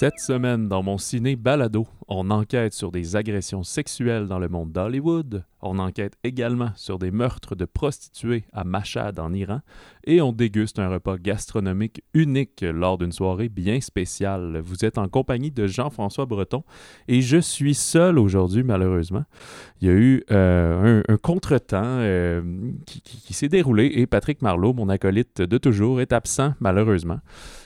Cette semaine, dans mon ciné balado, on enquête sur des agressions sexuelles dans le monde d'Hollywood, on enquête également sur des meurtres de prostituées à Mashhad en Iran, et on déguste un repas gastronomique unique lors d'une soirée bien spéciale. Vous êtes en compagnie de Jean-François Breton, et je suis seul aujourd'hui, malheureusement. Il y a eu euh, un, contretemps euh, qui, s'est déroulé, et Patrick Marleau, mon acolyte de toujours, est absent, malheureusement.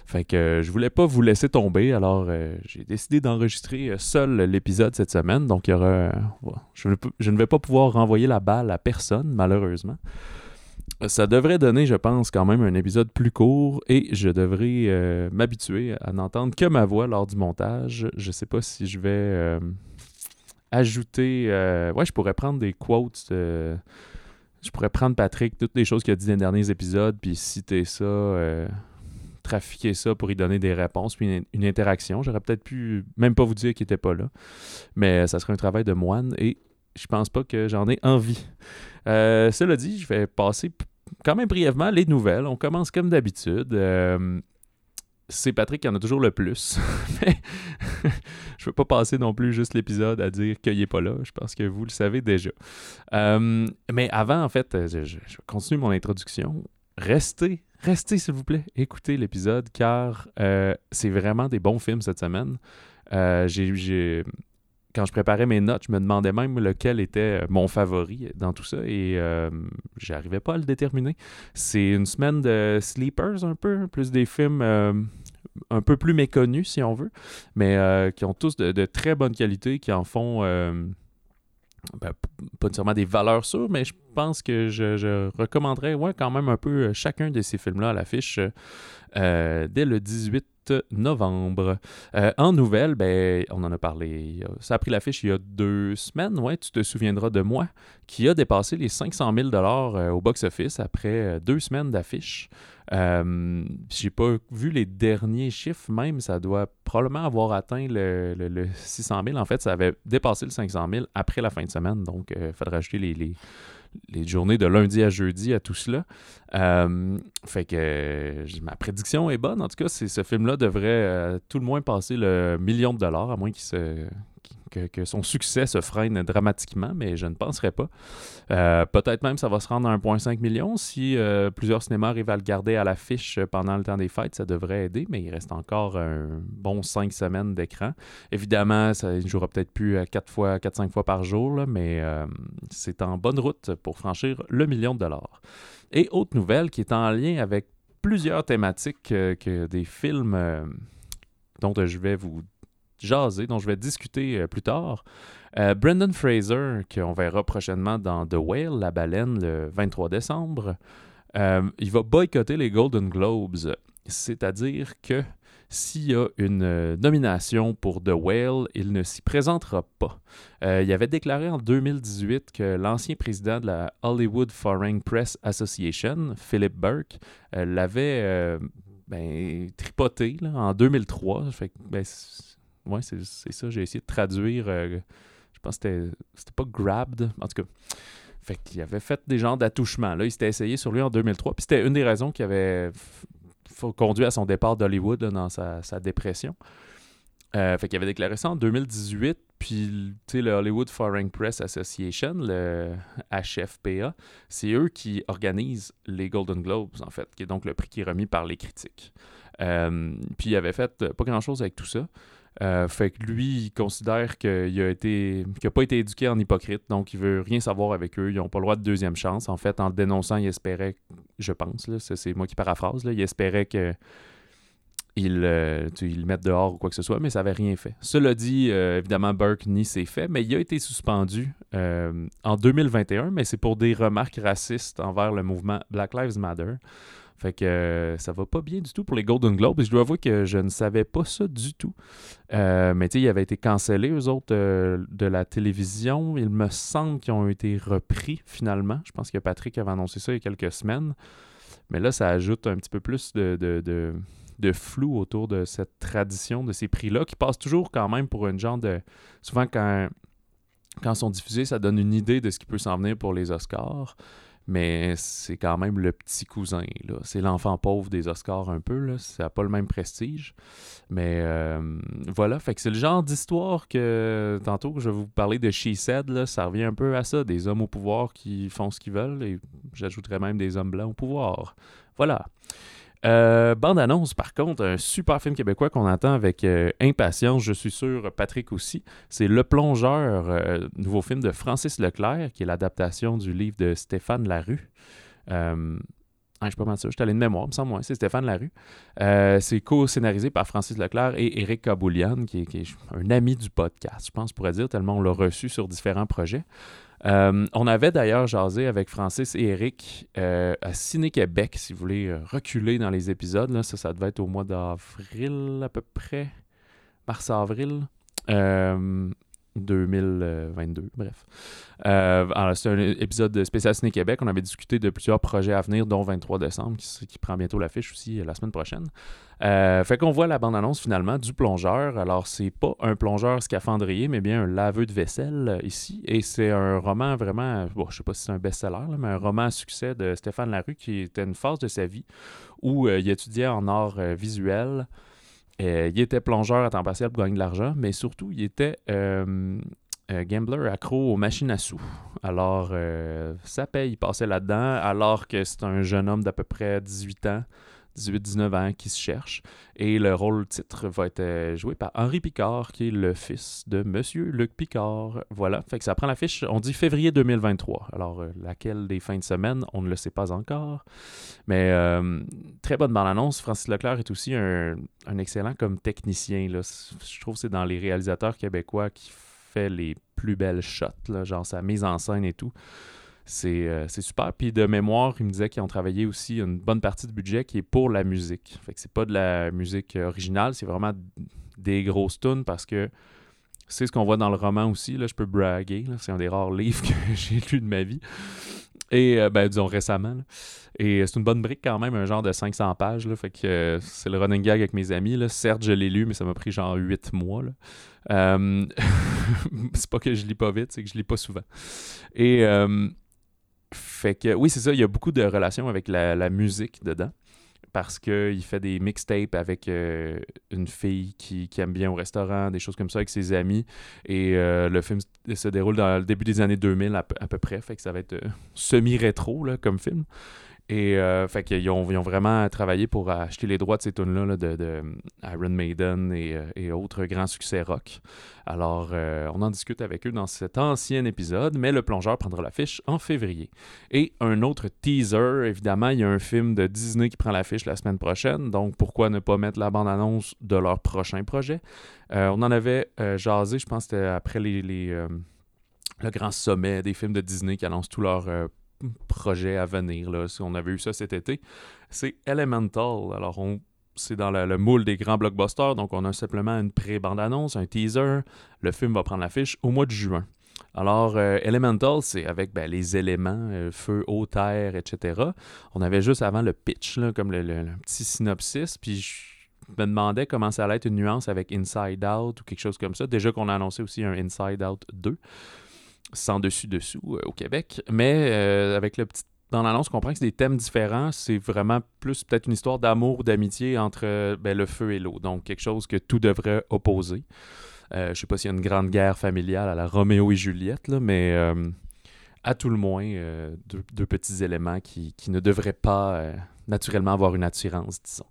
Fait que euh, je voulais pas vous laisser tomber, alors euh, j'ai décidé d'enregistrer euh, seul l'épisode cette semaine. Donc il y aura. je, ne vais pas pouvoir renvoyer la balle à personne, malheureusement. Ça devrait donner, je pense, quand même un épisode plus court et je devrais m'habituer à n'entendre que ma voix lors du montage. Je sais pas si je vais ajouter. ouais, je pourrais prendre des quotes. je pourrais prendre Patrick, toutes les choses qu'il a dit dans les derniers épisodes, puis citer ça trafiquer ça pour y donner des réponses, puis une, interaction. J'aurais peut-être pu même pas vous dire qu'il n'était pas là, mais ça serait un travail de moine et je pense pas que j'en ai envie. Euh, cela dit, je vais passer quand même brièvement les nouvelles. On commence comme d'habitude. Euh, c'est Patrick qui en a toujours le plus. mais je veux pas passer non plus juste l'épisode à dire qu'il n'est pas là. Je pense que vous le savez déjà. Euh, mais avant, en fait, je, continue mon introduction. Restez restez s'il vous plaît, écoutez l'épisode car euh, c'est vraiment des bons films cette semaine. Euh, j'ai, quand je préparais mes notes, je me demandais même lequel était mon favori dans tout ça et euh, j'arrivais pas à le déterminer. C'est une semaine de sleepers un peu, plus des films un peu plus méconnus si on veut, mais qui ont tous de, de, très bonne qualité, qui en font ben, pas nécessairement des valeurs sûres, mais je pense que je, recommanderais ouais, quand même un peu euh, chacun de ces films-là à l'affiche euh, dès le 18 novembre. Euh, en nouvelle, ben, on en a parlé. Ça a pris l'affiche il y a deux semaines. Ouais, tu te souviendras de moi, qui a dépassé les 500 000 au box-office après deux semaines d'affiche. Euh, j'ai pas vu les derniers chiffres, même ça doit probablement avoir atteint le, 600 000. En fait, ça avait dépassé le 500 000 après la fin de semaine. Donc, il faudrait ajouter les, les, journées de lundi à jeudi à tout cela. Euh, fait que ma prédiction est bonne. En tout cas, ce film-là devrait euh, tout le moins passer le million de dollars, à moins qu'il se que, son succès se freine dramatiquement, mais je ne penserais pas. Euh, peut-être même ça va se rendre à 1,5 million. Si euh, plusieurs cinémas arrivent à le garder à l'affiche pendant le temps des fêtes, ça devrait aider, mais il reste encore un bon 5 semaines d'écran. Évidemment, ça ne jouera peut-être plus 4 fois, 4-5 fois par jour, mais euh, c'est en bonne route pour franchir le million de dollars. Et autre nouvelle qui est en lien avec plusieurs thématiques que des films dont je vais vous jaser, dont je vais discuter euh, plus tard. Euh, Brendan Fraser, qu'on verra prochainement dans The Whale, la baleine, le 23 décembre, euh, il va boycotter les Golden Globes. C'est-à-dire que s'il y a une nomination pour The Whale, il ne s'y présentera pas. il avait déclaré en 2018 que l'ancien président de la Hollywood Foreign Press Association, Philip Burke, l'avait ben, tripoté en 2003. Fait, ben, Ouais, c'est ça. J'ai essayé de traduire. Euh, je pense que c'était pas grabbed. En tout cas. Fait qu'il avait fait des genres d'attouchements. Là, il s'était essayé sur lui en 2003. Puis c'était une des raisons qui avait conduit à son départ d'Hollywood dans sa, dépression. Euh, fait qu'il avait déclaré ça en 2018. Puis, tu sais, le Hollywood Foreign Press Association, le HFPA, c'est eux qui organisent les Golden Globes, en fait, qui est donc le prix qui est remis par les critiques. Euh, puis, il avait fait pas grand-chose avec tout ça. Euh, fait que lui, il considère qu'il a été qu'il pas été éduqué en hypocrite, donc il veut rien savoir avec eux. Ils n'ont pas le droit de deuxième chance. En fait, en le dénonçant, il espérait, je pense, c'est moi qui paraphrase, il espérait que il, euh, le mette dehors ou quoi que ce soit, mais ça n'avait rien fait. Cela dit, euh, évidemment, Burke nie ses faits, mais il a été suspendu en 2021, mais c'est pour des remarques racistes envers le mouvement Black Lives Matter. Fait que euh, ça va pas bien du tout pour les Golden Globes. Je dois avouer que je ne savais pas ça du tout. Euh, mais tu sais, ils avaient été cancellés, eux autres, euh, de la télévision. Il me semble qu'ils ont été repris finalement. Je pense que Patrick avait annoncé ça il y a quelques semaines. Mais là, ça ajoute un petit peu plus de, de, flou autour de cette tradition, de ces prix-là, qui passent toujours quand même pour une genre de. Souvent, quand, quand sont diffusés, ça donne une idée de ce qui peut s'en venir pour les Oscars. Mais c'est quand même le petit cousin. C'est l'enfant pauvre des Oscars un peu. Ça n'a pas le même prestige. Mais euh, voilà, fait que c'est le genre d'histoire que tantôt que je vais vous parler de She Said, ça revient un peu à ça. Des hommes au pouvoir qui font ce qu'ils veulent et j'ajouterais même des hommes blancs au pouvoir. Voilà. Euh, bande annonce, par contre, un super film québécois qu'on attend avec euh, impatience, je suis sûr, Patrick aussi. C'est Le Plongeur, euh, nouveau film de Francis Leclerc, qui est l'adaptation du livre de Stéphane Larue. Ah, je suis pas mal sûr, je suis allé de mémoire, me semble, c'est Stéphane Larue. c'est co-scénarisé par Francis Leclerc et Eric Kaboulian, qui est, un ami du podcast, je pense, pourrait dire, tellement on l'a reçu sur différents projets. Euh, on avait d'ailleurs jasé avec Francis et Eric euh, à Ciné-Québec, si vous voulez euh, reculer dans les épisodes. Ça devait être au mois d'avril à peu près, mars-avril. 2022, bref. Euh, c'est un épisode spécial Ciné Québec. On avait discuté de plusieurs projets à venir, dont 23 décembre, qui, prend bientôt l'affiche aussi euh, la semaine prochaine. Euh, fait qu'on voit la bande-annonce finalement du plongeur. Alors, c'est pas un plongeur scaphandrier, mais bien un laveux de vaisselle ici. Et c'est un roman vraiment, bon, je sais pas si c'est un best-seller, mais un roman à succès de Stéphane Larue qui était une phase de sa vie où il étudiait en art visuel. Euh, il était plongeur à temps partiel pour gagner de l'argent, mais surtout, il était euh, euh, gambler accro aux machines à sous. Alors, ça paye, il passait là-dedans, alors que c'est un jeune homme d'à peu près 18 ans 18-19 ans qui se cherche. Et le rôle titre va être euh, joué par Henri Picard, qui est le fils de Monsieur Luc Picard. Voilà, fait que ça prend l'affiche, on dit février 2023. Alors, euh, laquelle des fins de semaine, on ne le sait pas encore. Mais euh, très bonne bande-annonce. Francis Leclerc est aussi un, excellent comme technicien. Là. Je trouve que c'est dans les réalisateurs québécois qui fait les plus belles shots, là, genre sa mise en scène et tout. Euh, c'est super. Puis de mémoire, il me disait qu'ils ont travaillé aussi une bonne partie du budget qui est pour la musique. Fait que c'est pas de la musique originale, c'est vraiment des grosses tunes parce que c'est ce qu'on voit dans le roman aussi. Là, je peux braguer. C'est un des rares livres que j'ai lu de ma vie. Et, euh, ben, disons récemment. Et c'est une bonne brique quand même, un genre de 500 pages. Là, fait que euh, c'est le running gag avec mes amis. Certes, je l'ai lu, mais ça m'a pris genre 8 mois. c'est pas que je lis pas vite, c'est que je lis pas souvent. Et fait que oui, c'est ça, il y a beaucoup de relations avec la, musique dedans. Parce qu'il fait des mixtapes avec euh, une fille qui, aime bien au restaurant, des choses comme ça avec ses amis. Et euh, le film se déroule dans le début des années 2000 à, peu près. Fait que ça va être euh, semi-rétro comme film. Et euh, fait ont, ils ont, vraiment travaillé pour acheter les droits de ces tunes-là de, Iron Maiden euh, et, autres grands succès rock. Alors, euh, on en discute avec eux dans cet ancien épisode, mais le plongeur prendra l'affiche en février. Et un autre teaser, évidemment, il y a un film de Disney qui prend l'affiche la semaine prochaine, donc pourquoi ne pas mettre la bande-annonce de leur prochain projet? on en avait jasé, je pense c'était après les, les le grand sommet des films de Disney qui annoncent tous leurs projet à venir. Là, si on avait eu ça cet été, c'est Elemental. Alors, on, c'est dans le, moule des grands blockbusters, donc on a simplement une pré-bande-annonce, un teaser. Le film va prendre l'affiche au mois de juin. Alors, euh, Elemental, c'est avec ben, les éléments, euh, feu, eau, terre, etc. On avait juste avant le pitch, comme le, petit synopsis, puis je me demandais comment ça allait être une nuance avec Inside Out ou quelque chose comme ça. Déjà qu'on a annoncé aussi un Inside Out 2 sans dessus-dessous euh, au Québec. Mais euh, avec le petit dans l'annonce, on comprend que c'est des thèmes différents. C'est vraiment plus peut-être une histoire d'amour ou d'amitié entre ben, le feu et l'eau. Donc, quelque chose que tout devrait opposer. Euh, je ne sais pas s'il y a une grande guerre familiale à la Roméo et Juliette, mais à tout le moins, deux, petits éléments qui, qui ne devraient pas naturellement avoir une attirance, disons.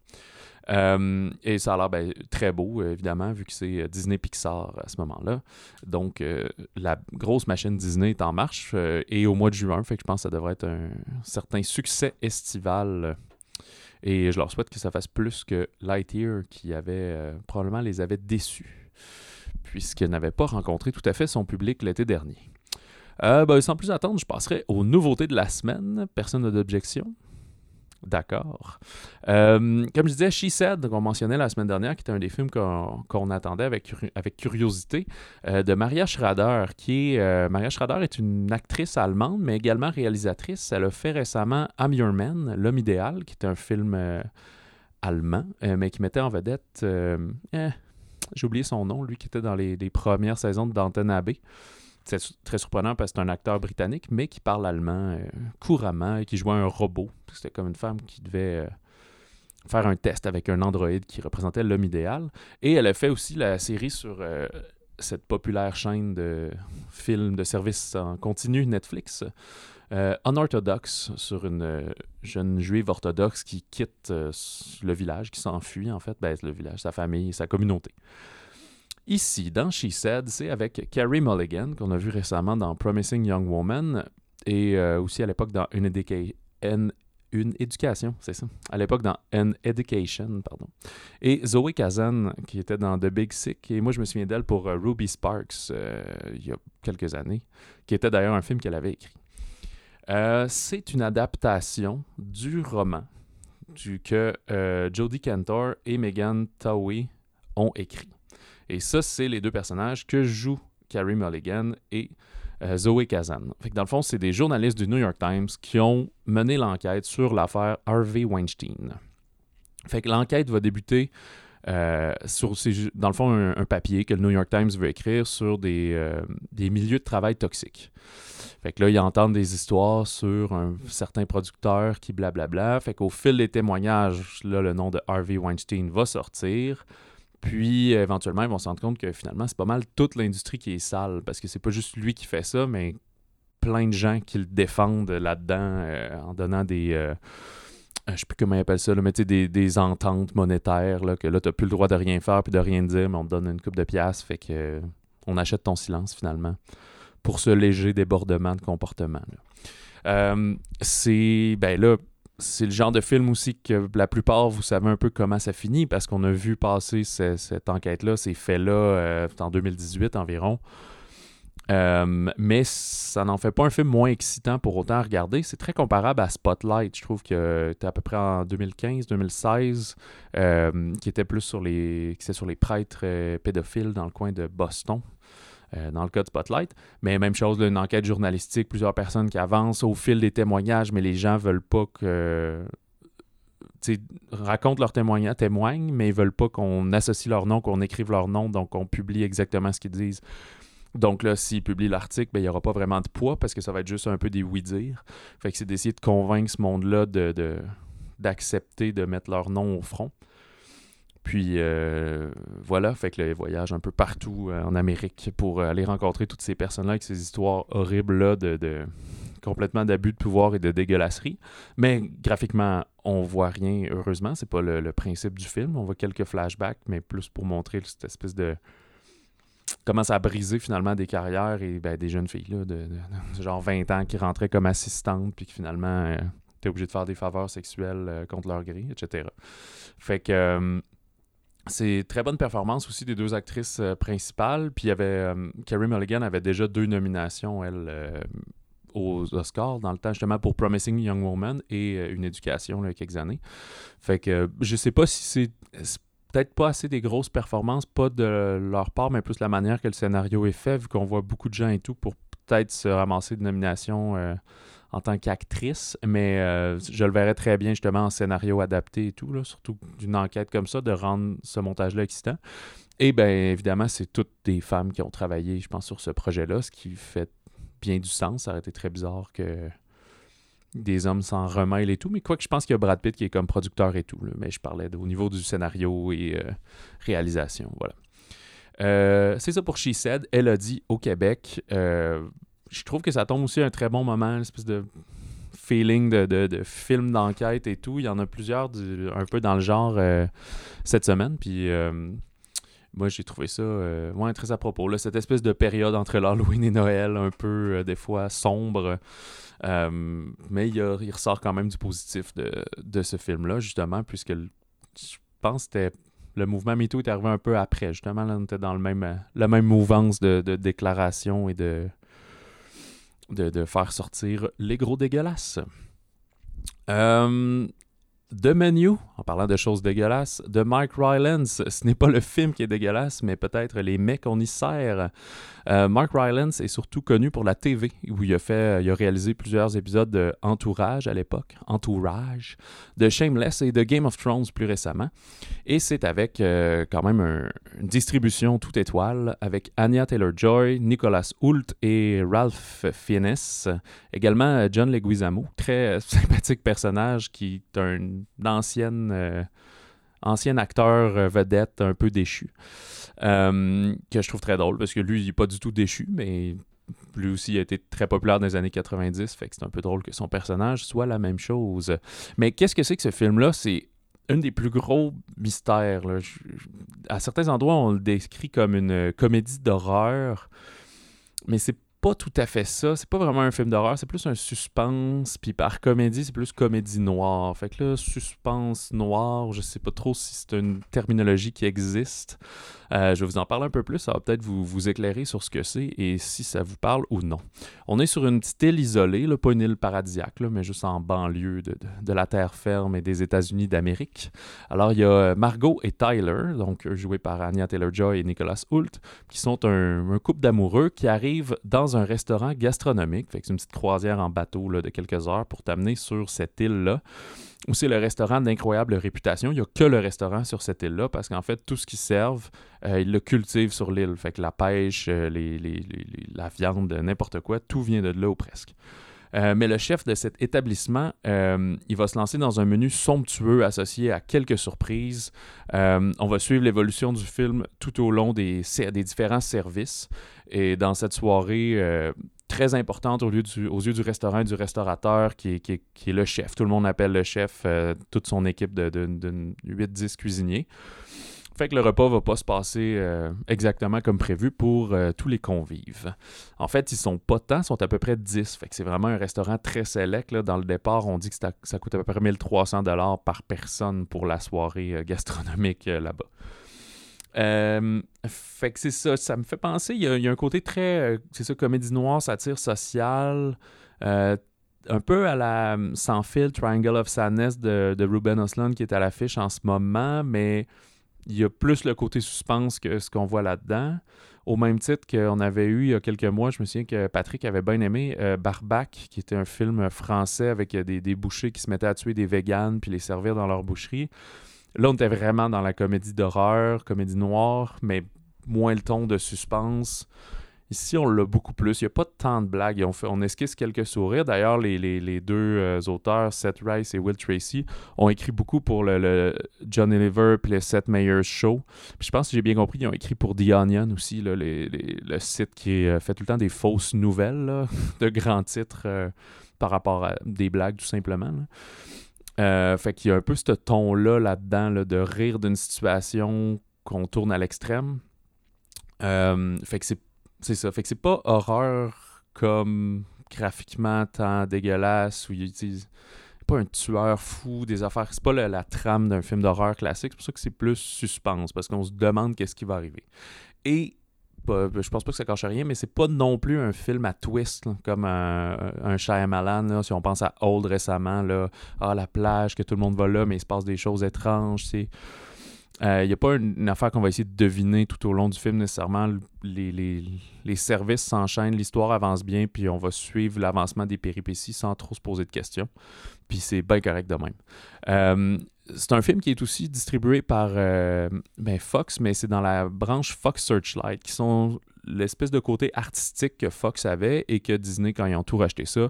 Euh, et ça a l'air ben, très beau, évidemment, vu que c'est euh, Disney Pixar à ce moment-là. Donc, euh, la grosse machine Disney est en marche et au mois de juin, fait que je pense que ça devrait être un certain succès estival. Et je leur souhaite que ça fasse plus que Lightyear, qui avait probablement les avait déçus, puisqu'il n'avait pas rencontré tout à fait son public l'été dernier. Ben, sans plus attendre, je passerai aux nouveautés de la semaine. Personne n'a d'objection. D'accord. Euh, comme je disais, She Said, qu'on mentionnait la semaine dernière, qui était un des films qu'on attendait avec, avec curiosité, euh, de Maria Schrader, qui est... Euh, Maria Schrader est une actrice allemande, mais également réalisatrice. Elle a fait récemment I'm Your Man, L'homme idéal, qui est un film allemand, mais qui mettait en vedette... Eh, j'ai oublié son nom, lui qui était dans les, les premières saisons de Danton Abbey. C'est très surprenant parce que c'est un acteur britannique, mais qui parle allemand couramment et qui jouait un robot. C'était comme une femme qui devait faire un test avec un androïde qui représentait l'homme idéal. Et elle a fait aussi la série sur cette populaire chaîne de films de services en continu Netflix. Euh, unorthodox sur une euh, jeune juive orthodoxe qui quitte euh, le village, qui s'enfuit en fait, ben, le village, sa famille, sa communauté. Ici, dans She Said, c'est avec Carrie Mulligan, qu'on a vu récemment dans Promising Young Woman, et aussi à l'époque dans une, une éducation, c'est ça? À l'époque, dans An Education, pardon. Et Zoe Kazan, qui était dans The Big Sick. Et moi, je me souviens d'elle pour euh, Ruby Sparks, euh, il y a quelques années, qui était d'ailleurs un film qu'elle avait écrit. Euh, c'est une adaptation du roman que Jodie Cantor et Megan Towie ont écrit. Et ça, c'est les deux personnages que joue Carrie Mulligan et euh, Zoé Kazan. Fait dans le fond, c'est des journalistes du New York Times qui ont mené l'enquête sur l'affaire Harvey Weinstein. Fait que l'enquête va débuter euh, sur, dans le fond, un, papier que le New York Times veut écrire sur des, euh, des, milieux de travail toxiques. Fait que là, ils entendent des histoires sur un certain producteur qui blablabla. Fait qu'au fil des témoignages, là, le nom de Harvey Weinstein va sortir. Puis éventuellement, ils vont se rendre compte que finalement, c'est pas mal toute l'industrie qui est sale parce que c'est pas juste lui qui fait ça, mais plein de gens qui le défendent là-dedans euh, en donnant des. Euh, je sais plus comment ils appellent ça, mais des, des ententes monétaires, là, que là, tu n'as plus le droit de rien faire puis de rien dire, mais on te donne une coupe de pièces, fait que on achète ton silence finalement pour ce léger débordement de comportement. Euh, c'est. Ben là, c'est le genre de film aussi que la plupart, vous savez un peu comment ça finit parce qu'on a vu passer cette enquête-là, ces faits-là, euh, en 2018 environ. Euh, mais ça n'en fait pas un film moins excitant pour autant à regarder. C'est très comparable à Spotlight. Je trouve que c'était à peu près en 2015-2016, euh, qui était plus sur les, qui sur les prêtres pédophiles dans le coin de Boston. Euh, dans le cas de Spotlight. Mais même chose, une enquête journalistique, plusieurs personnes qui avancent au fil des témoignages, mais les gens veulent pas que racontent leurs témoignages, témoignent, mais ils veulent pas qu'on associe leur nom, qu'on écrive leur nom, donc on publie exactement ce qu'ils disent. Donc là, s'ils publient l'article, ben, il n'y aura pas vraiment de poids parce que ça va être juste un peu des oui-dire. Fait que c'est d'essayer de convaincre ce monde-là de, d'accepter de mettre leur nom au front. Puis euh, voilà, fait que là, voyage un peu partout euh, en Amérique pour euh, aller rencontrer toutes ces personnes-là avec ces histoires horribles-là de, complètement d'abus de pouvoir et de dégueulasserie. Mais graphiquement, on voit rien, heureusement. C'est pas le, principe du film. On voit quelques flashbacks, mais plus pour montrer cette espèce de. Comment ça a brisé finalement des carrières et ben, des jeunes filles là, de, genre 20 ans qui rentraient comme assistantes puis qui finalement étaient obligées de faire des faveurs sexuelles contre leur gré, etc. Fait que c'est très bonne performance aussi des deux actrices euh, principales. Puis il y avait. Euh, Carrie Mulligan avait déjà deux nominations, elle, euh, aux Oscars, dans le temps, justement, pour Promising Young Woman et Une éducation, quelques années. Fait que je sais pas si c'est. Peut-être pas assez des grosses performances, pas de leur part, mais plus la manière que le scénario est fait, vu qu'on voit beaucoup de gens et tout, pour peut-être se ramasser de nominations en tant qu'actrice, mais euh, je le verrais très bien justement en scénario adapté et tout, là, surtout d'une enquête comme ça, de rendre ce montage-là existant. Et bien évidemment, c'est toutes des femmes qui ont travaillé, je pense, sur ce projet-là, ce qui fait bien du sens. Ça aurait été très bizarre que des hommes s'en remêlent et tout, mais quoi que je pense qu'il y a Brad Pitt qui est comme producteur et tout, mais je parlais au niveau du scénario et euh, réalisation, voilà. Euh, c'est ça pour She Said. Elle a dit au Québec, je trouve que ça tombe aussi à un très bon moment, une espèce de feeling de, film d'enquête et tout. Il y en a plusieurs un peu dans le genre euh, cette semaine. Puis euh, moi, j'ai trouvé ça euh, très à propos. Là, cette espèce de période entre l'Halloween et Noël, un peu des fois sombre. mais il, ressort quand même du positif de, ce film-là, justement, puisque je pense que le mouvement MeToo est arrivé un peu après. Justement, là, on était dans le même, la même mouvance de, de déclaration et de, de, faire sortir les gros dégueulasses. Euh, The Menu, en parlant de choses dégueulasses, de Mike Rylance. Ce n'est pas le film qui est dégueulasse, mais peut-être les mecs qu'on y sert. Euh, Mark Rylance est surtout connu pour la TV, où il a, fait, il a réalisé plusieurs épisodes de Entourage à l'époque, Entourage, de Shameless et de Game of Thrones plus récemment. Et c'est avec euh, quand même une distribution toute étoile, avec Anya Taylor-Joy, Nicholas Hoult et Ralph Fiennes. Également euh, John Leguizamo, très sympathique personnage qui est un ancien, ancien acteur vedette un peu déchu. Euh, que je trouve très drôle parce que lui, il n'est pas du tout déchu, mais lui aussi a été très populaire dans les années 90, fait que c'est un peu drôle que son personnage soit la même chose. Mais qu'est-ce que c'est que ce film-là? C'est un des plus gros mystères. à certains endroits, on le décrit comme une comédie d'horreur, mais c'est pas tout à fait ça. C'est pas vraiment un film d'horreur, c'est plus un suspense. Puis par comédie, c'est plus comédie noire. Fait que là, suspense noir, je sais pas trop si c'est une terminologie qui existe. Euh, je vais vous en parler un peu plus, ça va peut-être vous, vous éclairer sur ce que c'est et si ça vous parle ou non. On est sur une petite île isolée, là, pas une île paradisiaque, là, mais juste en banlieue de, de, la terre ferme et des États-Unis d'Amérique. Alors, il y a Margot et Tyler, donc joués par Anya Taylor-Joy et Nicholas Hoult, qui sont un, un couple d'amoureux qui arrivent dans un restaurant gastronomique. Fait que c'est une petite croisière en bateau de quelques heures pour t'amener sur cette île-là où c'est le restaurant d'incroyable réputation. Il n'y a que le restaurant sur cette île-là parce qu'en fait, tout ce qu'ils servent, euh, ils le cultivent sur l'île. Fait que la pêche, euh, la viande, n'importe quoi, tout vient de là ou presque. Euh, mais le chef de cet établissement, il va se lancer dans un menu somptueux associé à quelques surprises. on va suivre l'évolution du film tout au long des, différents services. Et dans cette soirée, très importante aux yeux du restaurant et du restaurateur qui est, le chef. Tout le monde appelle le chef euh, toute son équipe de, 8-10 cuisiniers. Fait que le repas va pas se passer euh, exactement comme prévu pour euh, tous les convives. En fait, ils sont pas tant, ils sont à peu près 10. Fait que c'est vraiment un restaurant très select. Dans le départ, on dit que ça coûte à peu près 1300 par personne pour la soirée gastronomique là-bas. Euh, fait que c'est ça, ça me fait penser, il y a, un côté très, euh, c'est ça, comédie noire, satire sociale, euh, un peu à la Sans fil, Triangle of Sadness de, de Ruben Osland qui est à l'affiche en ce moment, mais il y a plus le côté suspense que ce qu'on voit là-dedans. Au même titre qu'on avait eu il y a quelques mois, je me souviens que Patrick avait bien aimé Barbac, qui était un film français avec des, des, bouchers qui se mettaient à tuer des véganes puis les servir dans leur boucherie. Là, on était vraiment dans la comédie d'horreur, comédie noire, mais moins le ton de suspense. Ici, on l'a beaucoup plus. Il n'y a pas tant de blagues. On, on esquisse quelques sourires. D'ailleurs, les, deux euh, auteurs, Seth Rice et Will Tracy, ont écrit beaucoup pour le, John Oliver et le Seth Meyers Show. Puis je pense, que j'ai bien compris, ils ont écrit pour The Onion aussi, le site qui euh, fait tout le temps des fausses nouvelles de grands titres euh, par rapport à des blagues, tout simplement. Fait qu'il y a un peu ce ton-là là-dedans de rire d'une situation qu'on tourne à l'extrême. Fait que c'est ça. Fait que c'est pas horreur comme graphiquement tant dégueulasse où il utilise pas un tueur fou, des affaires. C'est pas la trame d'un film d'horreur classique. C'est pour ça que c'est plus suspense parce qu'on se demande qu'est-ce qui va arriver. Et je pense pas que ça cache rien, mais c'est pas non plus un film à twist, comme un, un Shyamalan, là, si on pense à Old récemment, là, ah, la plage, que tout le monde va là, mais il se passe des choses étranges, il n'y a pas une, affaire qu'on va essayer de deviner tout au long du film nécessairement. Les, les, les services s'enchaînent, l'histoire avance bien, puis on va suivre l'avancement des péripéties sans trop se poser de questions. Puis c'est bien correct de même. Euh, c'est un film qui est aussi distribué par euh, ben, Fox, mais c'est dans la branche Fox Searchlight, qui sont l'espèce de côté artistique que Fox avait et que Disney, quand ils ont tout racheté ça,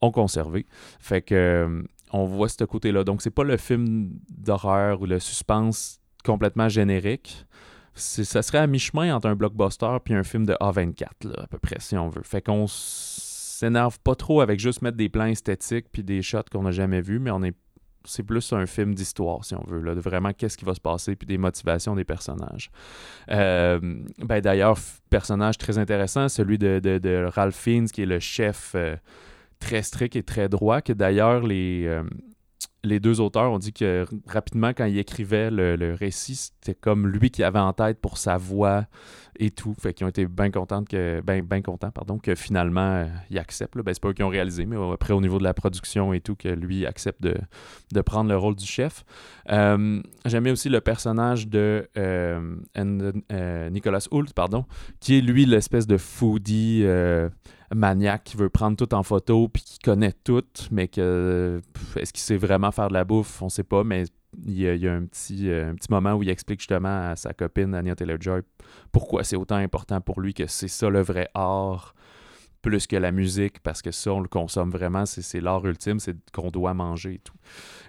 ont conservé. Fait que euh, on voit ce côté-là. Donc, c'est pas le film d'horreur ou le suspense complètement générique. Ça serait à mi-chemin entre un blockbuster puis un film de A24, à peu près, si on veut. Fait qu'on s'énerve pas trop avec juste mettre des plans esthétiques puis des shots qu'on n'a jamais vus, mais on est c'est plus un film d'histoire, si on veut, là, de vraiment qu'est-ce qui va se passer, puis des motivations des personnages. Euh, ben, D'ailleurs, personnage très intéressant, celui de, Ralph Fiennes, qui est le chef euh, très strict et très droit, que d'ailleurs, les, euh, les deux auteurs ont dit que rapidement, quand ils écrivaient le, récit, c'était comme lui qui avait en tête pour sa voix et tout. Fait qu'ils ont été bien contents que, ben, ben contents, pardon, que finalement, euh, il accepte. Ben, c'est pas eux qui ont réalisé, mais après, au niveau de la production et tout, que lui accepte de, prendre le rôle du chef. Euh, J'aimais aussi le personnage de euh, euh, Nicolas Hoult, pardon, qui est lui l'espèce de foodie maniaque qui veut prendre tout en photo puis qui connaît tout, mais que est-ce qu'il sait vraiment faire de la bouffe, on sait pas, mais il y a, un, petit, un petit moment où il explique justement à sa copine Anya Taylor-Joy pourquoi c'est autant important pour lui que c'est ça le vrai art plus que la musique, parce que ça, on le consomme vraiment, c'est l'art ultime, c'est qu'on doit manger et tout.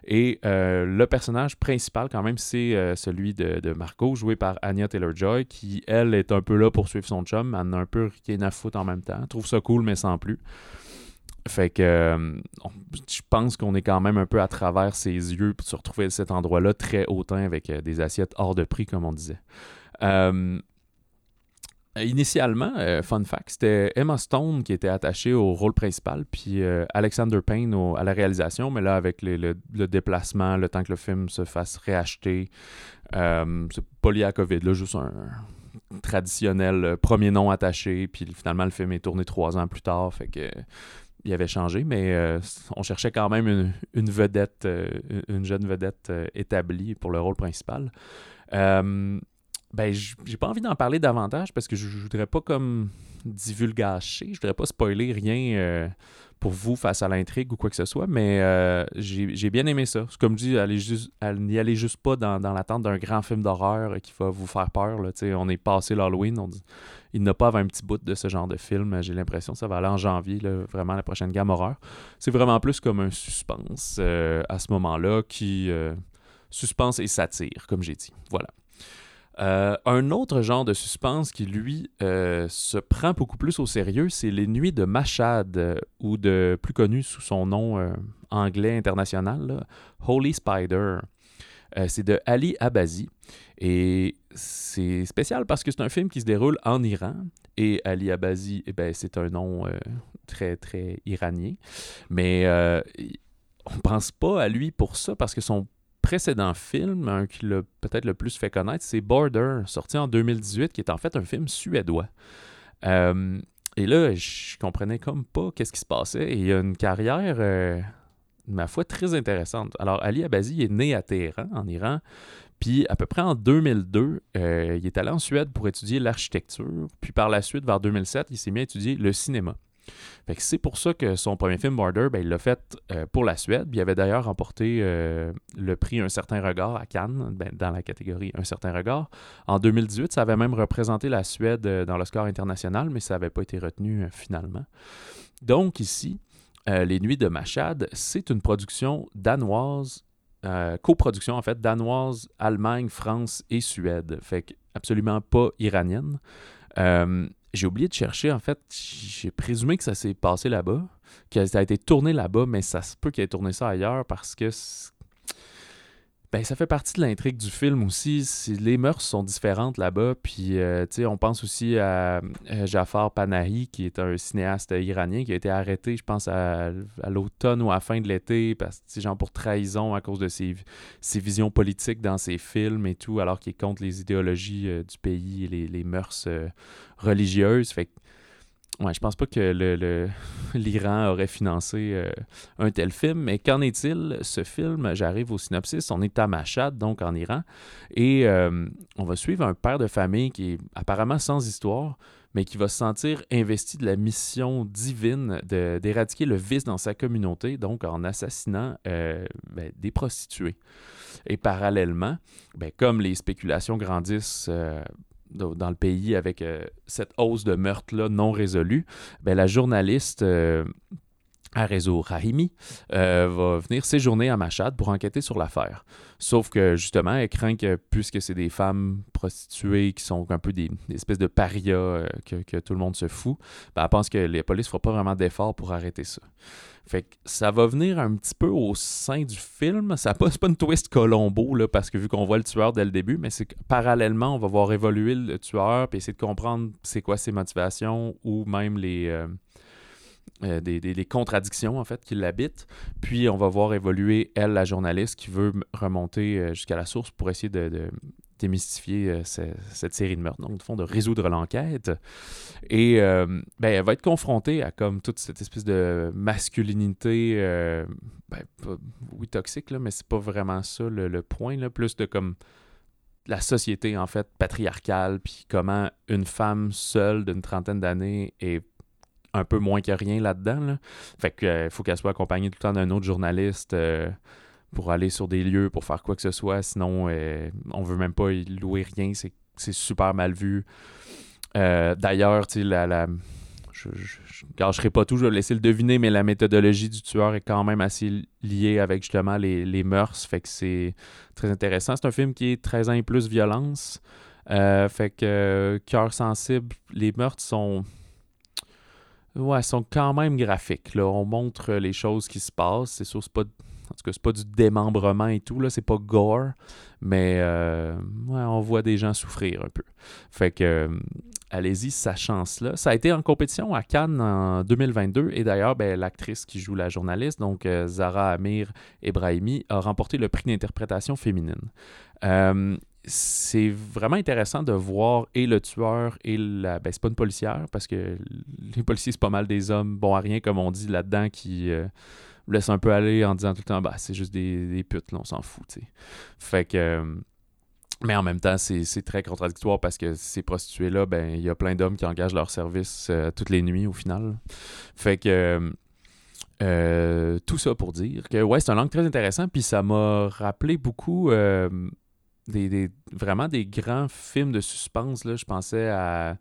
Et euh, le personnage principal, quand même, c'est euh, celui de, Marco, joué par Anya Taylor-Joy, qui, elle, est un peu là pour suivre son chum, elle a un peu rien à foutre en même temps, trouve ça cool, mais sans plus. Fait que euh, je pense qu'on est quand même un peu à travers ses yeux pour se retrouver à cet endroit-là très hautain avec des assiettes hors de prix, comme on disait. Initialement, euh, fun fact, c'était Emma Stone qui était attachée au rôle principal, puis euh, Alexander Payne à la réalisation, mais là, avec le, déplacement, le temps que le film se fasse réacheter, c'est pas lié à COVID, là, juste un traditionnel premier nom attaché, puis finalement, le film est tourné trois ans plus tard, fait que il avait changé, mais on cherchait quand même une, vedette, une jeune vedette établie pour le rôle principal. Ben, j'ai pas envie d'en parler davantage parce que je, voudrais pas comme divulgacher, je voudrais pas spoiler rien euh, pour vous face à l'intrigue ou quoi que ce soit, mais euh, j'ai bien aimé ça. Comme je dis, juste, n'y allez juste pas dans, l'attente d'un grand film d'horreur qui va vous faire peur. Là. On est passé l'Halloween, il n'a pas un petit bout de ce genre de film. J'ai l'impression que ça va aller en janvier, vraiment la prochaine gamme horreur. C'est vraiment plus comme un suspense euh, à ce moment-là qui... suspense et satire, comme j'ai dit. Voilà. Euh, un autre genre de suspense qui, lui, euh, se prend beaucoup plus au sérieux, c'est Les Nuits de Machad, euh, ou de plus connu sous son nom anglais international, Holy Spider. c'est de Ali Abazi. Et c'est spécial parce que c'est un film qui se déroule en Iran. Et Ali Abazi, eh ben, c'est un nom très, très iranien. Mais on pense pas à lui pour ça parce que son précédent film, un qui l'a peut-être le plus fait connaître, c'est Border, sorti en 2018, qui est en fait un film suédois. Euh, et là, je comprenais comme pas qu'est-ce qui se passait. Et il a une carrière, euh, ma foi, très intéressante. Alors, Ali Abazi est né à Téhéran, en Iran. Puis, à peu près en 2002, euh, il est allé en Suède pour étudier l'architecture. Puis, par la suite, vers 2007, il s'est mis à étudier le cinéma c'est pour ça que son premier film, Border, ben, il l'a fait euh, pour la Suède. Il avait d'ailleurs remporté euh, le prix Un certain regard à Cannes, ben, dans la catégorie Un certain regard. En 2018, ça avait même représenté la Suède euh, dans l'Oscar international, mais ça n'avait pas été retenu finalement. Donc ici, Les Nuits de Machad, c'est une production danoise coproduction en fait danoise, Allemagne, France et Suède. Fait absolument pas iranienne. J'ai oublié de chercher, en fait, j'ai présumé que ça s'est passé là-bas, que ça a été tourné là-bas, mais ça se peut qu'il ait tourné ça ailleurs parce que ben, ça fait partie de l'intrigue du film aussi. Les mœurs sont différentes là-bas. Puis, euh, tu sais, on pense aussi à euh, Jafar Panahi, qui est un cinéaste iranien qui a été arrêté, je pense, à, l'automne ou à la fin de l'été, parce que, genre, pour trahison à cause de ses, ses, visions politiques dans ses films et tout, alors qu'il contre les idéologies euh, du pays et les, les mœurs religieuses. Fait que Ouais, je pense pas que l'Iran le, aurait financé euh, un tel film, mais qu'en est-il? Ce film, j'arrive au synopsis, on est à Mashhad, donc en Iran, et euh, on va suivre un père de famille qui est apparemment sans histoire, mais qui va se sentir investi de la mission divine d'éradiquer le vice dans sa communauté, donc en assassinant euh, ben, des prostituées. Et parallèlement, ben, comme les spéculations grandissent dans le pays avec euh, cette hausse de meurtres-là non résolue, ben, la journaliste euh, réseau Rahimi euh, va venir séjourner à Machad pour enquêter sur l'affaire. Sauf que justement, elle craint que puisque c'est des femmes prostituées qui sont un peu des, espèces de parias que, tout le monde se fout, ben, elle pense que les polices ne feront pas vraiment d'efforts pour arrêter ça. Fait que ça va venir un petit peu au sein du film. Ça pas, pas une twist Colombo, parce que vu qu'on voit le tueur dès le début, mais c'est que parallèlement, on va voir évoluer le tueur, puis essayer de comprendre c'est quoi ses motivations ou même les, euh, euh, des, contradictions en fait qui l'habitent. Puis on va voir évoluer elle, la journaliste, qui veut remonter jusqu'à la source pour essayer de, démystifier cette série de meurtres, donc de fond de résoudre l'enquête. Et ben, elle va être confrontée à comme toute cette espèce de masculinité, ben, oui toxique là, mais c'est pas vraiment ça le, le point là, plus de comme la société, en fait, patriarcale, puis comment une femme seule d'une trentaine d'années est un peu moins que rien là-dedans. Fait qu'il euh, faut qu'elle soit accompagnée tout le temps d'un autre journaliste euh, pour aller sur des lieux, pour faire quoi que ce soit. Sinon, euh, on veut même pas y louer rien. C'est super mal vu. D'ailleurs, tu la, la je, je, gâcherai pas tout, je vais laisser le deviner, mais la méthodologie du tueur est quand même assez liée avec justement les, les mœurs. Fait que c'est très intéressant. C'est un film qui est 13 ans et plus violence. Euh, fait que cœur sensible, les meurtres sont. Ouais, sont quand même graphiques. Là. On montre les choses qui se passent. C'est sûr, c'est pas. En tout cas, c'est pas du démembrement et tout, là, c'est pas gore, mais euh, ouais, on voit des gens souffrir un peu. Fait que allez-y, sa chance-là. Ça a été en compétition à Cannes en 2022 et d'ailleurs, ben, l'actrice qui joue la journaliste, donc euh, Zara Amir Ebrahimi, a remporté le prix d'interprétation féminine. Euh, c'est vraiment intéressant de voir et le tueur et la. Ben, c'est pas une policière parce que les policiers, c'est pas mal des hommes bon à rien, comme on dit là-dedans, qui euh, laissent un peu aller en disant tout le temps, bah, c'est juste des, des putes, là, on s'en fout, tu sais. Fait que mais en même temps, c'est très contradictoire parce que ces prostituées-là, ben, il y a plein d'hommes qui engagent leur service euh, toutes les nuits au final. Fait que euh, tout ça pour dire que ouais, c'est un langue très intéressant, puis ça m'a rappelé beaucoup euh, des, vraiment des grands films de suspense. Là. Je pensais à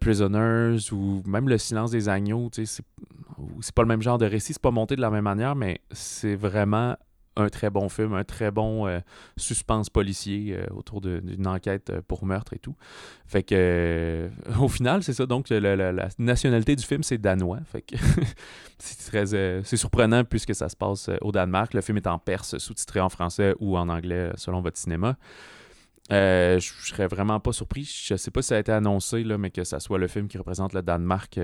Prisoners ou même Le silence des agneaux. C'est pas le même genre de récit, c'est pas monté de la même manière, mais c'est vraiment un très bon film, un très bon euh, suspense policier euh, autour d'une enquête euh, pour meurtre et tout. Fait que, au final, c'est ça. Donc, la, nationalité du film, c'est danois. Fait que c'est très, c'est surprenant puisque ça se passe au Danemark. Le film est en perse, sous-titré en français ou en anglais selon votre cinéma. je serais vraiment pas surpris. Je sais pas si ça a été annoncé, là, mais que ça soit le film qui représente le Danemark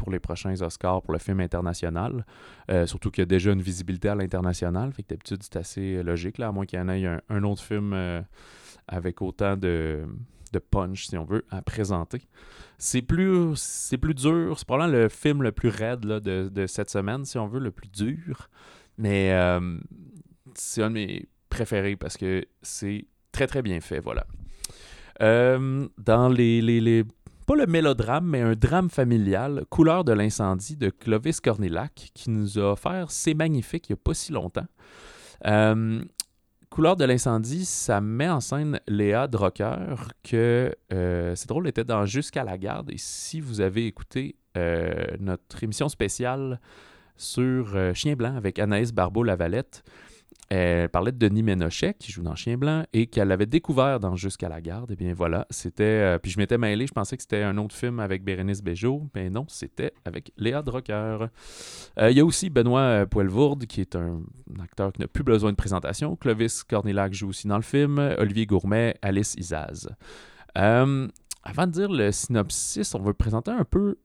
pour les prochains Oscars pour le film international. Euh, surtout qu'il y a déjà une visibilité à l'international. Fait que d'habitude, c'est assez logique, là, à moins qu'il y en ait un, autre film euh, avec autant de, punch, si on veut, à présenter. C'est plus, c'est plus dur. C'est probablement le film le plus raide de, cette semaine, si on veut, le plus dur. Mais euh, c'est un de mes préférés parce que c'est très, très bien fait. Voilà. dans les pas le mélodrame, mais un drame familial, Couleur de l'incendie de Clovis Cornillac, qui nous a offert C'est magnifique il n'y a pas si longtemps. Euh, Couleur de l'incendie, ça met en scène Léa Drucker, que euh, c'est drôle, était dans Jusqu'à la garde. Et si vous avez écouté euh, notre émission spéciale sur Chien Blanc avec Anaïs Barbeau-Lavalette, elle parlait de Denis Ménochet, qui joue dans Chien Blanc, et qu'elle avait découvert dans Jusqu'à la garde. Et eh bien voilà, c'était. Euh, puis je m'étais mêlé, je pensais que c'était un autre film avec Bérénice Bejo, mais non, c'était avec Léa Drucker. Euh, il y a aussi Benoît euh, Poelvoorde, qui est un, acteur qui n'a plus besoin de présentation. Clovis Cornillac joue aussi dans le film. Olivier Gourmet, Alice Izaz. avant de dire le synopsis, on va présenter un peu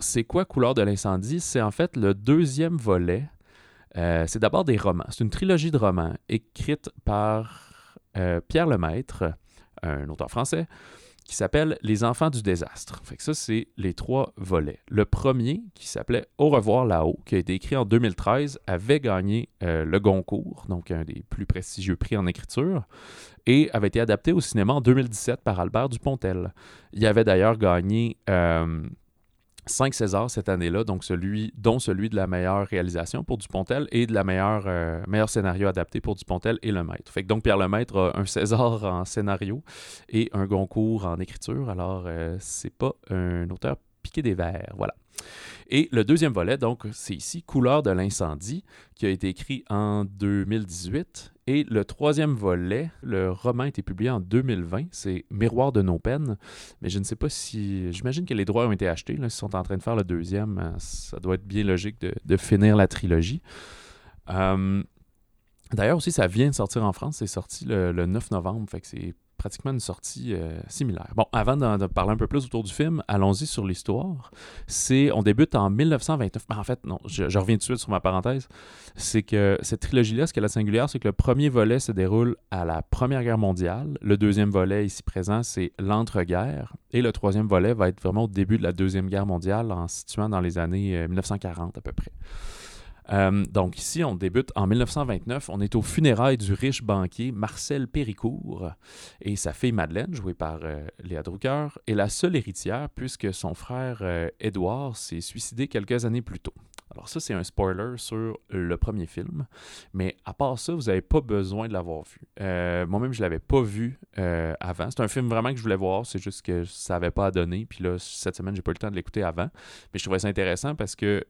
c'est quoi Couleur de l'incendie. C'est en fait le deuxième volet euh, c'est d'abord des romans. C'est une trilogie de romans écrite par euh, Pierre Lemaître, un auteur français, qui s'appelle Les enfants du désastre. Ça, c'est les trois volets. Le premier, qui s'appelait Au revoir là-haut, qui a été écrit en 2013, avait gagné euh, le Goncourt, donc un des plus prestigieux prix en écriture, et avait été adapté au cinéma en 2017 par Albert Dupontel. Il avait d'ailleurs gagné 5 Césars cette année-là, celui, dont celui de la meilleure réalisation pour Dupontel et de la meilleure euh, meilleur scénario adapté pour Dupontel et Lemaître. Fait donc Pierre Lemaître a un César en scénario et un Goncourt en écriture, alors euh, c'est pas un auteur piqué des verres, voilà. Et le deuxième volet, donc, c'est ici Couleur de l'incendie, qui a été écrit en 2018. Et le troisième volet, le roman a été publié en 2020, c'est Miroir de nos peines. Mais je ne sais pas si. J'imagine que les droits ont été achetés. Là, ils sont en train de faire le deuxième. Euh, ça doit être bien logique de, finir la trilogie. Euh, d'ailleurs aussi, ça vient de sortir en France. C'est sorti le, 9 novembre. Fait que c'est pratiquement une sortie euh, similaire. Bon, avant de, parler un peu plus autour du film, allons-y sur l'histoire. C'est, on débute en 1929. Ben, en fait, non, je, reviens tout de suite sur ma parenthèse. C'est que cette trilogie-là, ce qu'elle a singulière, c'est que le premier volet se déroule à la Première Guerre mondiale. Le deuxième volet, ici présent, c'est l'entre-guerre. Et le troisième volet va être vraiment au début de la Deuxième Guerre mondiale, en se situant dans les années 1940 euh, à peu près. Euh, donc ici, on débute en 1929. On est aux funérailles du riche banquier Marcel Péricourt et sa fille Madeleine, jouée par euh, Léa Drucker, est la seule héritière puisque son frère euh, Édouard s'est suicidé quelques années plus tôt. Alors ça, c'est un spoiler sur le premier film. Mais à part ça, vous n'avez pas besoin de l'avoir vu. Moi-même, je ne l'avais pas vu avant. C'est un film vraiment que je voulais voir. C'est juste que ça n'avait pas à donner. Puis là, cette semaine, j'ai pas eu le temps de l'écouter avant. Mais je trouvais ça intéressant parce que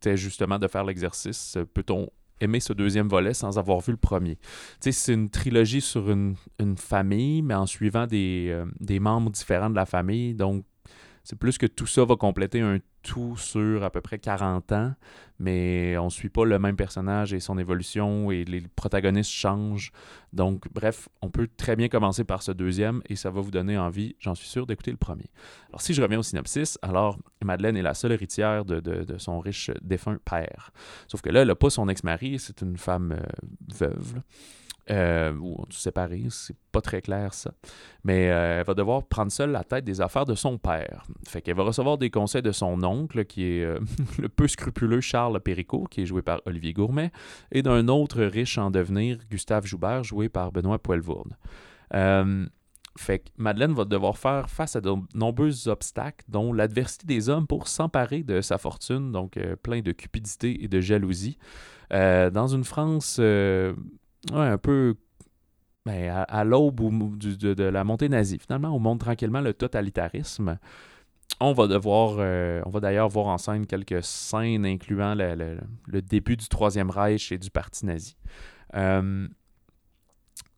c'était justement de faire l'exercice. Peut-on aimer ce deuxième volet sans avoir vu le premier? C'est une trilogie sur une, famille, mais en suivant des, euh, des, membres différents de la famille. Donc, c'est plus que tout ça va compléter un tout sur à peu près 40 ans, mais on suit pas le même personnage et son évolution et les protagonistes changent. Donc, bref, on peut très bien commencer par ce deuxième et ça va vous donner envie, j'en suis sûr, d'écouter le premier. Alors, si je reviens au synopsis, alors Madeleine est la seule héritière de, son riche défunt père. Sauf que là, elle n'a pas son ex-mari, c'est une femme euh, veuve euh, ou séparés, c'est pas très clair ça. Mais euh, elle va devoir prendre seule la tête des affaires de son père. Fait qu'elle va recevoir des conseils de son oncle, qui est euh, le peu scrupuleux Charles Péricot, qui est joué par Olivier Gourmet, et d'un autre riche en devenir, Gustave Joubert, joué par Benoît Poelvoorde. Euh, fait que Madeleine va devoir faire face à de nombreux obstacles, dont l'adversité des hommes pour s'emparer de sa fortune, donc plein de cupidité et de jalousie. dans une France ouais, un peu ben, à, l'aube de, la montée nazie. Finalement, on monte tranquillement le totalitarisme. On va devoir, euh, on va d'ailleurs voir en scène quelques scènes incluant le, début du Troisième Reich et du Parti nazi. Euh,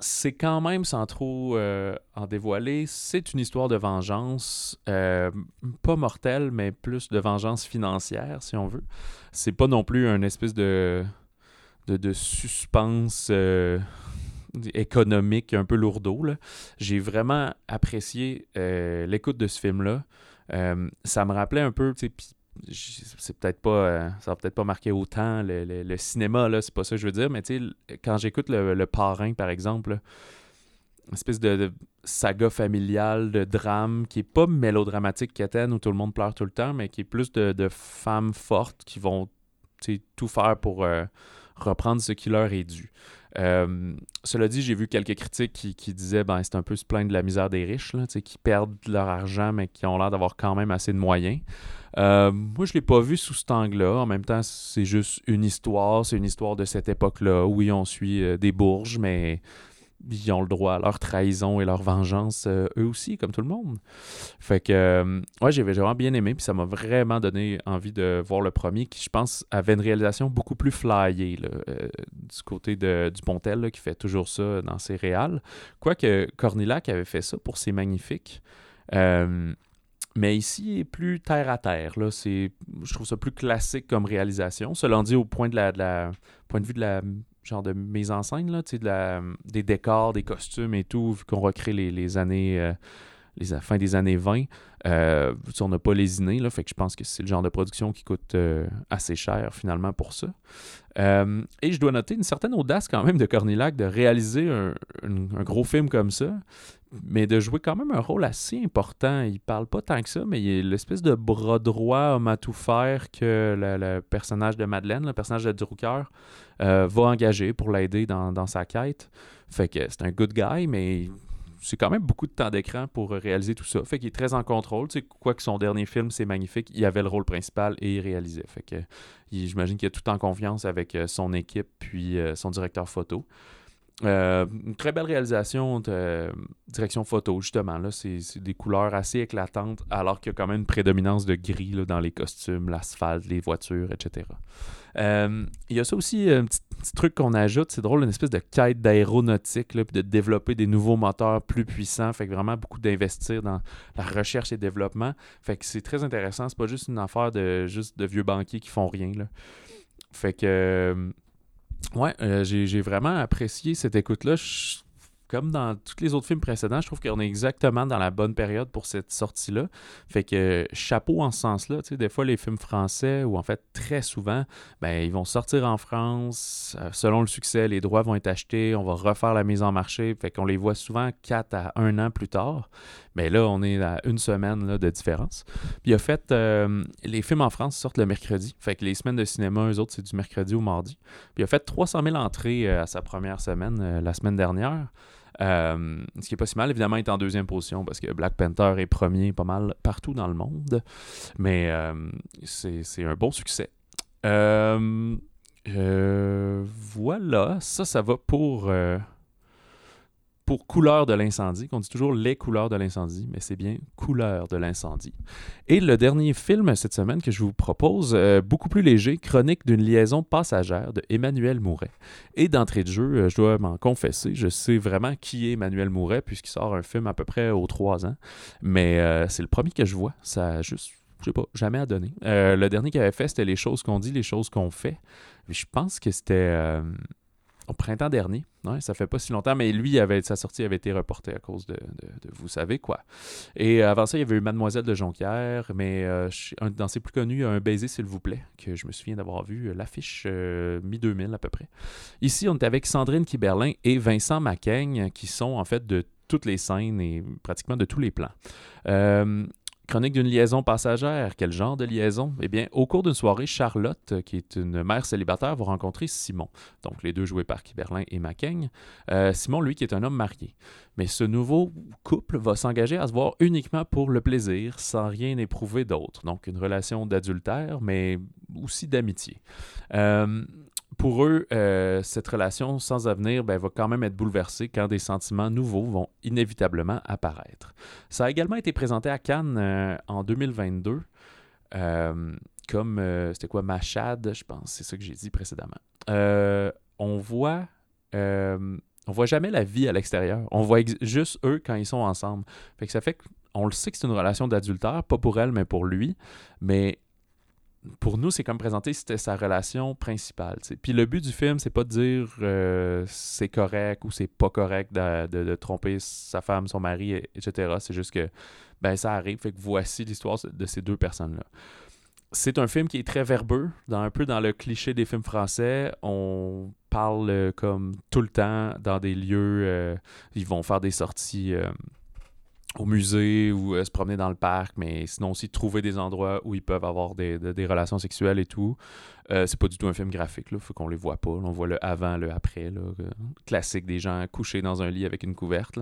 c'est quand même, sans trop euh, en dévoiler, c'est une histoire de vengeance, pas mortelle, mais plus de vengeance financière, si on veut. C'est pas non plus un espèce de, de, suspense euh, économique un peu lourdeau. J'ai vraiment apprécié euh, l'écoute de ce film-là. Euh, ça me rappelait un peu, c'est peut-être pas ça va peut-être pas marquer autant le, cinéma là c'est pas ça que je veux dire mais quand j'écoute le, parrain par exemple une espèce de, saga familiale de drame qui est pas mélodramatique qu'Étienne où tout le monde pleure tout le temps mais qui est plus de, femmes fortes qui vont tout faire pour reprendre ce qui leur est dû. Euh, cela dit, j'ai vu quelques critiques qui, disaient ben c'est un peu se plaindre de la misère des riches, là, qui perdent leur argent, mais qui ont l'air d'avoir quand même assez de moyens. Euh, moi, je ne l'ai pas vu sous cet angle-là. En même temps, c'est juste une histoire. C'est une histoire de cette époque-là. Oui, on suit euh, des bourges, mais ils ont le droit à leur trahison et leur vengeance euh, eux aussi, comme tout le monde. Fait que, euh, ouais, j'ai vraiment bien aimé, puis ça m'a vraiment donné envie de voir le premier, qui, je pense, avait une réalisation beaucoup plus flyée, euh, du côté de, du Pontel, qui fait toujours ça dans ses réals. Quoique Cornillac avait fait ça pour ses magnifiques. mais ici, il est plus terre à terre. Là. Je trouve ça plus classique comme réalisation. Cela dit, au point de, la, de la, point de vue de la genre de mise en scène, là, de la, des décors, des costumes et tout, vu qu'on recrée les, années, euh, les fin des années 20. Euh, on n'a pas lésiné, là, fait que je pense que c'est le genre de production qui coûte euh, assez cher finalement pour ça. Et je dois noter une certaine audace quand même de Cornillac de réaliser un, gros film comme ça, mais de jouer quand même un rôle assez important. Il parle pas tant que ça, mais il est l'espèce de bras droit homme à tout faire que le, personnage de Madeleine, le personnage de Drucker, va engager pour l'aider dans, sa quête. Fait que c'est un good guy, mais c'est quand même beaucoup de temps d'écran pour réaliser tout ça. Fait qu'il est très en contrôle. Tu quoi que son dernier film, c'est magnifique, il avait le rôle principal et il réalisait. Fait que j'imagine qu'il est tout en confiance avec euh, son équipe puis euh, son directeur photo. Euh, une très belle réalisation de direction photo, justement. Là, c'est, des couleurs assez éclatantes, alors qu'il y a quand même une prédominance de gris dans les costumes, l'asphalte, les voitures, etc. Euh, il y a ça aussi, un petit, truc qu'on ajoute, c'est drôle, une espèce de quête d'aéronautique, puis de développer des nouveaux moteurs plus puissants. Fait que vraiment beaucoup d'investir dans la recherche et développement. Fait que c'est très intéressant. C'est pas juste une affaire de juste de vieux banquiers qui font rien. Là. Fait que. Ouais, euh, j'ai vraiment apprécié cette écoute-là. comme dans tous les autres films précédents, je trouve qu'on est exactement dans la bonne période pour cette sortie-là. Fait que chapeau en ce sens-là. Tu sais, des fois, les films français, ou en fait très souvent, ben, ils vont sortir en France. Euh, selon le succès, les droits vont être achetés. On va refaire la mise en marché. Fait qu'on les voit souvent 4 à 1 an plus tard. Mais là, on est à une semaine de différence. Puis, a fait, euh, les films en France sortent le mercredi. Fait que les semaines de cinéma, eux autres, c'est du mercredi au mardi. Puis, il a fait 300 000 entrées euh, à sa première semaine, la semaine dernière. Euh, ce qui est pas si mal, évidemment, il est en deuxième position parce que Black Panther est premier pas mal partout dans le monde. Mais euh, c'est un bon succès. Euh, voilà, ça, ça va pour pour couleur de l'incendie, qu'on dit toujours les couleurs de l'incendie, mais c'est bien couleur de l'incendie. Et le dernier film cette semaine que je vous propose, euh, beaucoup plus léger, Chronique d'une liaison passagère de Emmanuel Mouret. Et d'entrée de jeu, euh, je dois m'en confesser, je sais vraiment qui est Emmanuel Mouret puisqu'il sort un film à peu près aux trois ans, mais euh, c'est le premier que je vois, ça juste je sais pas, jamais à donner. le dernier qu'il avait fait, c'était Les choses qu'on dit, les choses qu'on fait. Je pense que c'était au printemps dernier. Ça fait pas si longtemps, mais lui, sa sortie avait été reportée à cause de, vous savez quoi. Et avant ça, il y avait eu Mademoiselle de Jonquière, mais euh, dans ses plus connus, Un baiser, s'il vous plaît, que je me souviens d'avoir vu, euh, l'affiche euh, mi-2000 à peu près. Ici, on est avec Sandrine Kiberlin et Vincent Macaigne, qui sont en fait de toutes les scènes et pratiquement de tous les plans. Chronique d'une liaison passagère. Quel genre de liaison? Eh bien, au cours d'une soirée, Charlotte, qui est une mère célibataire, va rencontrer Simon. Donc, les deux joués par Kiberlin et Macaigne. Euh, Simon, lui, qui est un homme marié. Mais ce nouveau couple va s'engager à se voir uniquement pour le plaisir, sans rien éprouver d'autre. Donc, une relation d'adultère, mais aussi d'amitié. Euh, pour eux, euh, cette relation sans avenir ben, va quand même être bouleversée quand des sentiments nouveaux vont inévitablement apparaître. Ça a également été présenté à Cannes euh, en 2022, euh, comme, c'était quoi, Machad, je pense, c'est ça que j'ai dit précédemment. on voit... on voit jamais la vie à l'extérieur. On voit juste eux quand ils sont ensemble. Fait que ça fait qu'on le sait que c'est une relation d'adultère, pas pour elle, mais pour lui. Mais pour nous, c'est comme présenter c'était sa relation principale. Puis le but du film, c'est pas de dire euh, c'est correct ou c'est pas correct de, tromper sa femme, son mari, etc. C'est juste que ben ça arrive. Fait que voici l'histoire de ces deux personnes-là. C'est un film qui est très verbeux, dans, un peu dans le cliché des films français. On parle euh, comme tout le temps dans des lieux. Euh, ils vont faire des sorties au musée ou euh, se promener dans le parc, mais sinon aussi trouver des endroits où ils peuvent avoir des, relations sexuelles et tout. Euh, c'est pas du tout un film graphique, là, faut qu'on les voit pas. on voit le avant, le après, euh, classique des gens couchés dans un lit avec une couverte.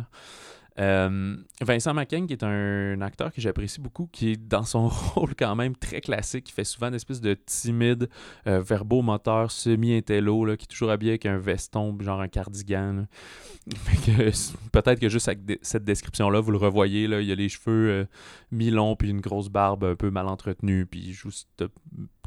Euh, Vincent McCain, qui est un acteur que j'apprécie beaucoup, qui est dans son rôle quand même très classique, qui fait souvent une espèce de timide euh, verbomoteur semi-intello, qui est toujours habillé avec un veston, genre un cardigan. Peut-être que juste avec cette description-là, vous le revoyez, là, il a les cheveux euh, mi-longs, puis une grosse barbe un peu mal entretenue, puis juste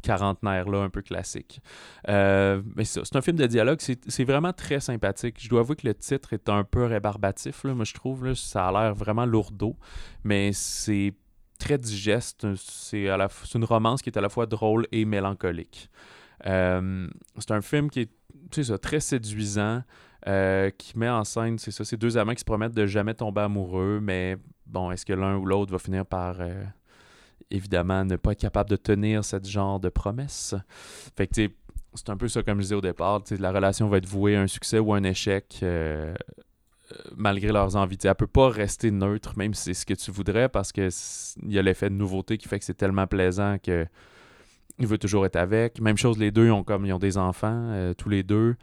quarantenaire-là, un peu classique. Euh, mais c'est un film de dialogue, c'est vraiment très sympathique. Je dois avouer que le titre est un peu rébarbatif, là, moi je trouve. Là, ça a l'air vraiment lourdeau, mais c'est très digeste. C'est une romance qui est à la fois drôle et mélancolique. Euh, c'est un film qui est ça, très séduisant, euh, qui met en scène, c'est ça, ces deux amants qui se promettent de jamais tomber amoureux, mais bon, est-ce que l'un ou l'autre va finir par évidemment, ne pas être capable de tenir ce genre de promesse. Fait que, c'est un peu ça, comme je disais au départ, la relation va être vouée à un succès ou à un échec. Euh, euh, malgré leurs envies. Elle peut pas rester neutre, même si c'est ce que tu voudrais, parce qu'il y a l'effet de nouveauté qui fait que c'est tellement plaisant que il veut toujours être avec. Même chose, les deux ont comme ils ont des enfants, euh, tous les deux.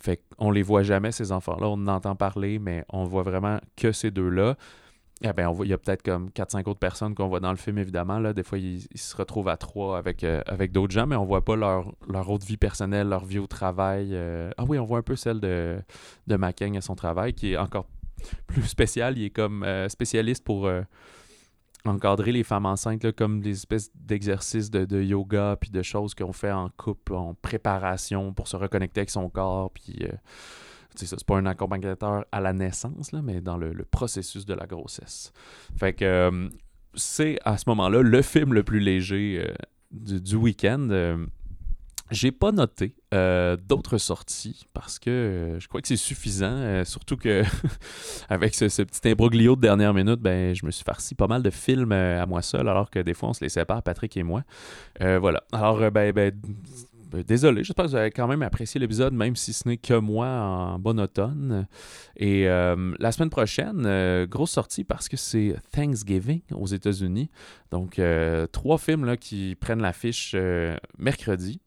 Fait qu'on les voit jamais, ces enfants-là. On en entend parler, mais on voit vraiment que ces deux-là. Eh ben, il y a peut-être comme 4-5 autres personnes qu'on voit dans le film, évidemment. Là. Des fois, ils, se retrouvent à trois avec, euh, avec d'autres gens, mais on voit pas leur, leur autre vie personnelle, leur vie au travail. Euh. Ah oui, on voit un peu celle de, de à son travail, qui est encore plus spécial. Il est comme euh, spécialiste pour encadrer les femmes enceintes, comme des espèces d'exercices de, de, yoga, puis de choses qu'on fait en couple, en préparation pour se reconnecter avec son corps, puis c'est pas un accompagnateur à la naissance, là, mais dans le, processus de la grossesse. Fait que euh, c'est à ce moment-là le film le plus léger euh, du, week-end. Euh, j'ai pas noté euh, d'autres sorties parce que je crois que c'est suffisant. surtout que avec ce, ce petit imbroglio de dernière minute, ben, je me suis farci pas mal de films à moi seul, alors que des fois on se les sépare, Patrick et moi. Voilà. Alors, ben, ben, désolé, j'espère que vous avez quand même apprécié l'épisode, même si ce n'est que moi en bon automne. Et euh, la semaine prochaine, euh, grosse sortie parce que c'est Thanksgiving aux États-Unis. Donc, euh, trois films là, qui prennent l'affiche mercredi.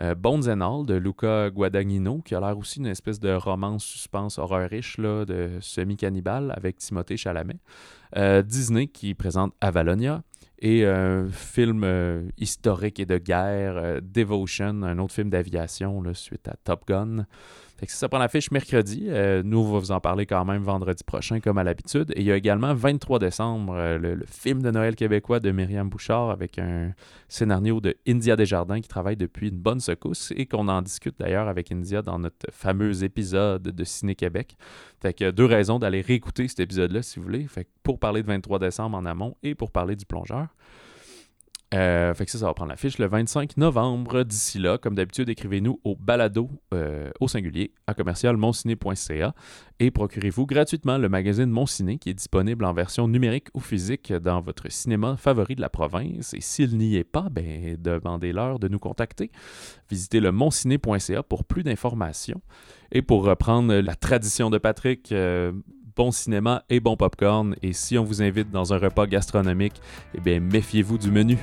Euh, Bones and All de Luca Guadagnino, qui a l'air aussi une espèce de romance suspense horreur riche de semi-cannibale avec Timothée Chalamet. Euh, Disney qui présente Avalonia et un film euh, historique et de guerre, Devotion, un autre film d'aviation suite à Top Gun. Fait que ça, prend l'affiche mercredi. Euh, nous, on va vous en parler quand même vendredi prochain, comme à l'habitude. Et il y a également 23 décembre, euh, le, film de Noël québécois de Myriam Bouchard avec un scénario de India Desjardins qui travaille depuis une bonne secousse et qu'on en discute d'ailleurs avec India dans notre fameux épisode de Ciné Québec. Fait que deux raisons d'aller réécouter cet épisode-là si vous voulez. Fait que pour parler de 23 décembre en amont et pour parler du plongeur. Euh, fait que ça, ça va prendre l'affiche le 25 novembre. D'ici là, comme d'habitude, écrivez-nous au balado euh, au singulier à commercialmonciné.ca et procurez-vous gratuitement le magazine Mon Ciné qui est disponible en version numérique ou physique dans votre cinéma favori de la province. Et s'il n'y est pas, ben, demandez-leur de nous contacter. Visitez le monciné.ca pour plus d'informations. Et pour reprendre la tradition de Patrick, euh, bon cinéma et bon popcorn. Et si on vous invite dans un repas gastronomique, eh bien, méfiez-vous du menu.